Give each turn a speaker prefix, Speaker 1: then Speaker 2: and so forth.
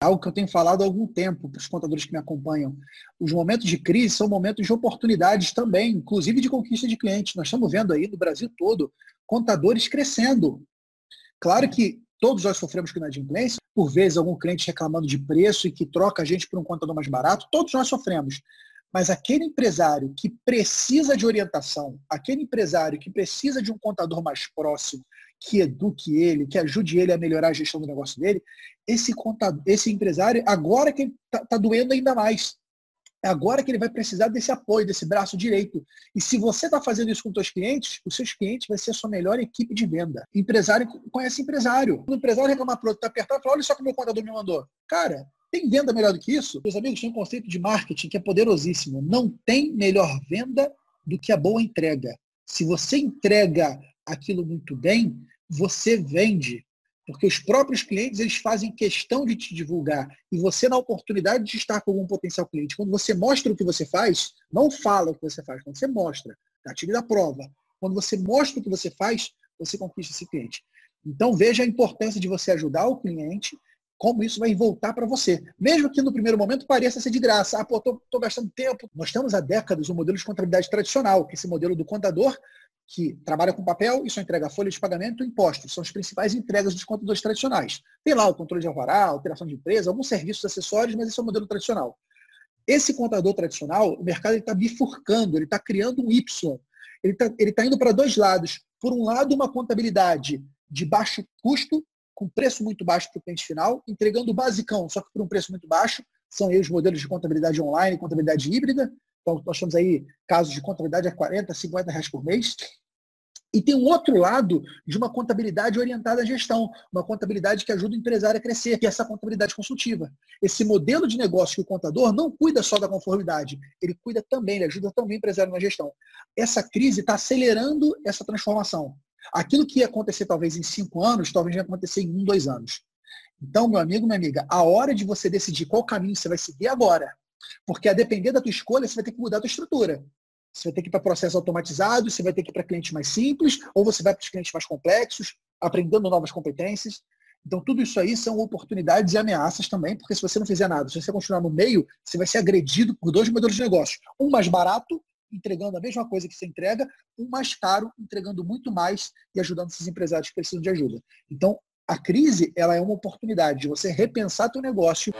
Speaker 1: algo que eu tenho falado há algum tempo para os contadores que me acompanham. Os momentos de crise são momentos de oportunidades também, inclusive de conquista de clientes. Nós estamos vendo aí no Brasil todo contadores crescendo. Claro que todos nós sofremos com inadimplência, por vezes algum cliente reclamando de preço e que troca a gente por um contador mais barato, todos nós sofremos. Mas aquele empresário que precisa de orientação, aquele empresário que precisa de um contador mais próximo, que eduque ele, que ajude ele a melhorar a gestão do negócio dele, esse contador, esse empresário, agora que está tá doendo ainda mais. É agora que ele vai precisar desse apoio, desse braço direito. E se você está fazendo isso com os seus clientes, os seus clientes vai ser a sua melhor equipe de venda. Empresário conhece empresário. O empresário reclamar para outro, está apertado, fala, olha só que o meu contador me mandou. Cara, tem venda melhor do que isso? Meus amigos, tem um conceito de marketing que é poderosíssimo. Não tem melhor venda do que a boa entrega. Se você entrega aquilo muito bem, você vende. Porque os próprios clientes eles fazem questão de te divulgar. E você, na oportunidade de estar com algum potencial cliente, quando você mostra o que você faz, não fala o que você faz, quando você mostra, gatilho da prova. Quando você mostra o que você faz, você conquista esse cliente. Então veja a importância de você ajudar o cliente, como isso vai voltar para você. Mesmo que no primeiro momento pareça ser de graça. Ah, pô, estou gastando tempo. Nós temos há décadas o um modelo de contabilidade tradicional, que é esse modelo do contador que trabalha com papel e só entrega folha de pagamento e impostos. São as principais entregas dos contadores tradicionais. Tem lá o controle de alvará, alteração de empresa, alguns serviços acessórios, mas esse é o modelo tradicional. Esse contador tradicional, o mercado está bifurcando, ele está criando um Y. Ele está tá indo para dois lados. Por um lado, uma contabilidade de baixo custo, com preço muito baixo para o cliente final, entregando o basicão, só que por um preço muito baixo. São aí os modelos de contabilidade online, contabilidade híbrida, então, nós temos aí casos de contabilidade a 40, 50 reais por mês. E tem um outro lado de uma contabilidade orientada à gestão, uma contabilidade que ajuda o empresário a crescer, que é essa contabilidade consultiva. Esse modelo de negócio que o contador não cuida só da conformidade, ele cuida também, ele ajuda também o empresário na gestão. Essa crise está acelerando essa transformação. Aquilo que ia acontecer talvez em cinco anos, talvez vai acontecer em um, dois anos. Então, meu amigo, minha amiga, a hora de você decidir qual caminho você vai seguir agora. Porque a depender da tua escolha, você vai ter que mudar a tua estrutura. Você vai ter que ir para processos automatizados, você vai ter que ir para clientes mais simples, ou você vai para os clientes mais complexos, aprendendo novas competências. Então, tudo isso aí são oportunidades e ameaças também, porque se você não fizer nada, se você continuar no meio, você vai ser agredido por dois modelos de negócio. Um mais barato, entregando a mesma coisa que você entrega, um mais caro, entregando muito mais e ajudando esses empresários que precisam de ajuda. Então, a crise ela é uma oportunidade de você repensar teu negócio.